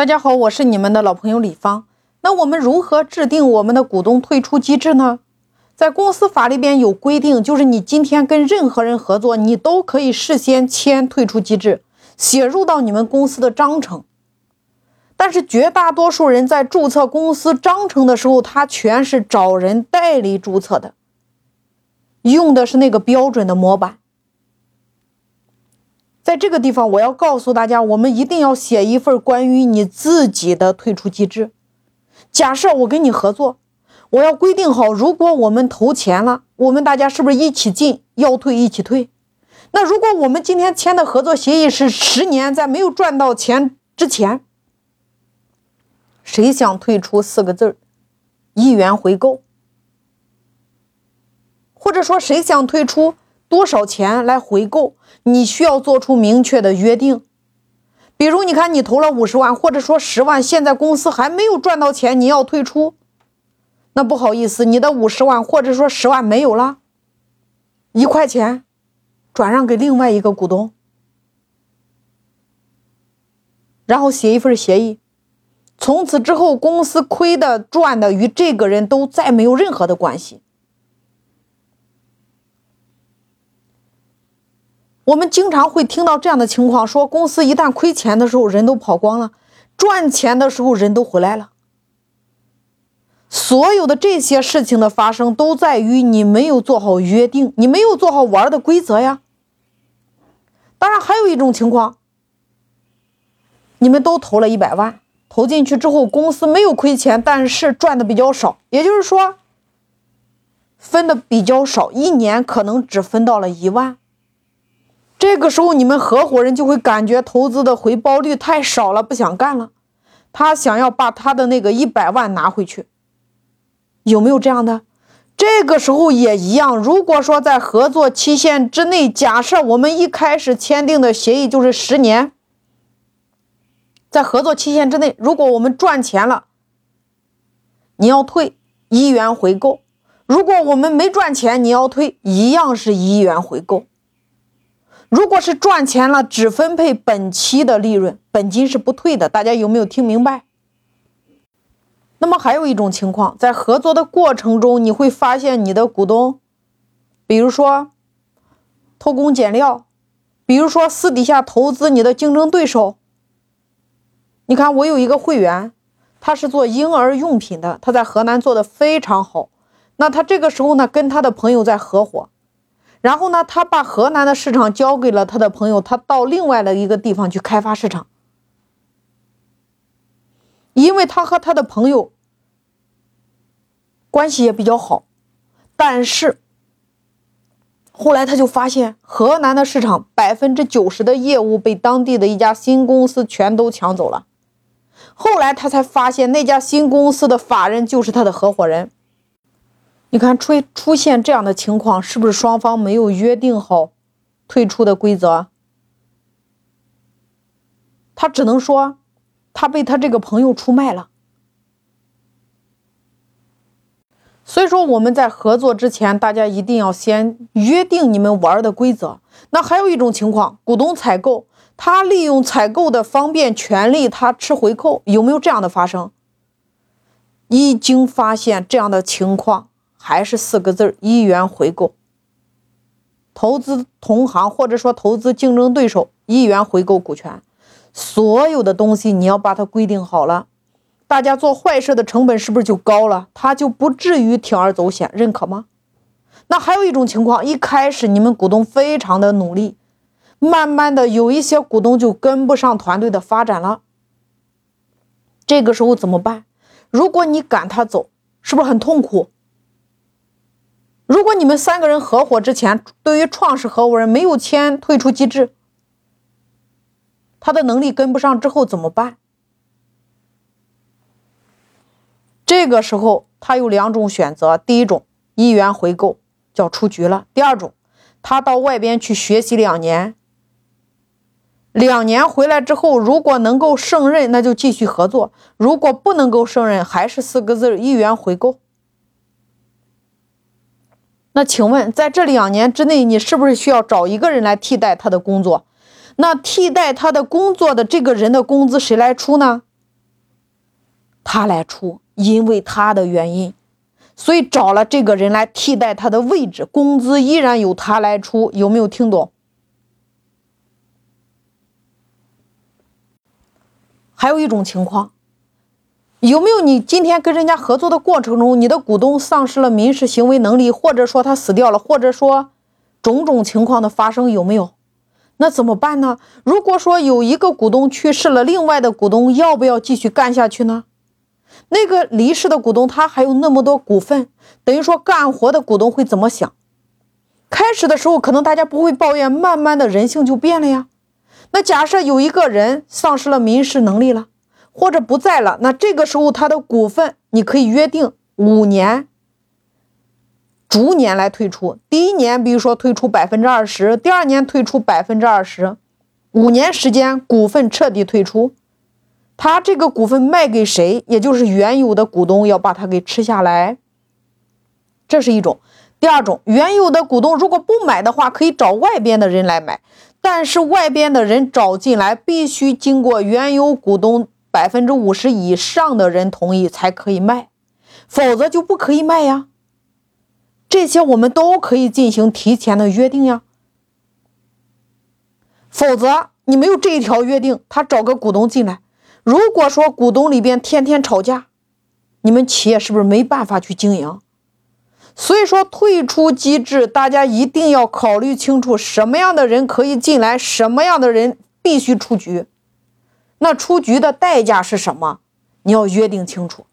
大家好，我是你们的老朋友李芳。那我们如何制定我们的股东退出机制呢？在公司法里边有规定，就是你今天跟任何人合作，你都可以事先签退出机制，写入到你们公司的章程。但是绝大多数人在注册公司章程的时候，他全是找人代理注册的，用的是那个标准的模板。在这个地方，我要告诉大家，我们一定要写一份关于你自己的退出机制。假设我跟你合作，我要规定好，如果我们投钱了，我们大家是不是一起进，要退一起退？那如果我们今天签的合作协议是十年，在没有赚到钱之前。谁想退出四个字儿，一元回购，或者说谁想退出多少钱来回购，你需要做出明确的约定。比如，你看你投了五十万，或者说十万，现在公司还没有赚到钱，你要退出，那不好意思，你的五十万或者说十万没有了，一块钱转让给另外一个股东，然后写一份协议。从此之后，公司亏的、赚的与这个人都再没有任何的关系。我们经常会听到这样的情况：说公司一旦亏钱的时候，人都跑光了；赚钱的时候，人都回来了。所有的这些事情的发生，都在于你没有做好约定，你没有做好玩的规则呀。当然，还有一种情况，你们都投了一百万。投进去之后，公司没有亏钱，但是赚的比较少，也就是说，分的比较少，一年可能只分到了一万。这个时候，你们合伙人就会感觉投资的回报率太少了，不想干了。他想要把他的那个一百万拿回去，有没有这样的？这个时候也一样。如果说在合作期限之内，假设我们一开始签订的协议就是十年。在合作期限之内，如果我们赚钱了，你要退一元回购；如果我们没赚钱，你要退一样是一元回购。如果是赚钱了，只分配本期的利润，本金是不退的。大家有没有听明白？那么还有一种情况，在合作的过程中，你会发现你的股东，比如说偷工减料，比如说私底下投资你的竞争对手。你看，我有一个会员，他是做婴儿用品的，他在河南做的非常好。那他这个时候呢，跟他的朋友在合伙，然后呢，他把河南的市场交给了他的朋友，他到另外的一个地方去开发市场。因为他和他的朋友关系也比较好，但是后来他就发现，河南的市场百分之九十的业务被当地的一家新公司全都抢走了。后来他才发现，那家新公司的法人就是他的合伙人。你看出出现这样的情况，是不是双方没有约定好退出的规则？他只能说，他被他这个朋友出卖了。所以说，我们在合作之前，大家一定要先约定你们玩的规则。那还有一种情况，股东采购。他利用采购的方便权利，他吃回扣，有没有这样的发生？一经发现这样的情况，还是四个字：一元回购。投资同行或者说投资竞争对手，一元回购股权。所有的东西你要把它规定好了，大家做坏事的成本是不是就高了？他就不至于铤而走险，认可吗？那还有一种情况，一开始你们股东非常的努力。慢慢的，有一些股东就跟不上团队的发展了。这个时候怎么办？如果你赶他走，是不是很痛苦？如果你们三个人合伙之前，对于创始合伙人没有签退出机制，他的能力跟不上之后怎么办？这个时候他有两种选择：第一种，一元回购，叫出局了；第二种，他到外边去学习两年。两年回来之后，如果能够胜任，那就继续合作；如果不能够胜任，还是四个字一元回购。那请问，在这两年之内，你是不是需要找一个人来替代他的工作？那替代他的工作的这个人的工资谁来出呢？他来出，因为他的原因，所以找了这个人来替代他的位置，工资依然由他来出。有没有听懂？还有一种情况，有没有你今天跟人家合作的过程中，你的股东丧失了民事行为能力，或者说他死掉了，或者说种种情况的发生，有没有？那怎么办呢？如果说有一个股东去世了，另外的股东要不要继续干下去呢？那个离世的股东他还有那么多股份，等于说干活的股东会怎么想？开始的时候可能大家不会抱怨，慢慢的人性就变了呀。那假设有一个人丧失了民事能力了，或者不在了，那这个时候他的股份你可以约定五年，逐年来退出。第一年，比如说退出百分之二十，第二年退出百分之二十，五年时间股份彻底退出。他这个股份卖给谁，也就是原有的股东要把它给吃下来，这是一种。第二种，原有的股东如果不买的话，可以找外边的人来买。但是外边的人找进来，必须经过原有股东百分之五十以上的人同意才可以卖，否则就不可以卖呀。这些我们都可以进行提前的约定呀。否则你没有这一条约定，他找个股东进来，如果说股东里边天天吵架，你们企业是不是没办法去经营？所以说，退出机制，大家一定要考虑清楚，什么样的人可以进来，什么样的人必须出局。那出局的代价是什么？你要约定清楚。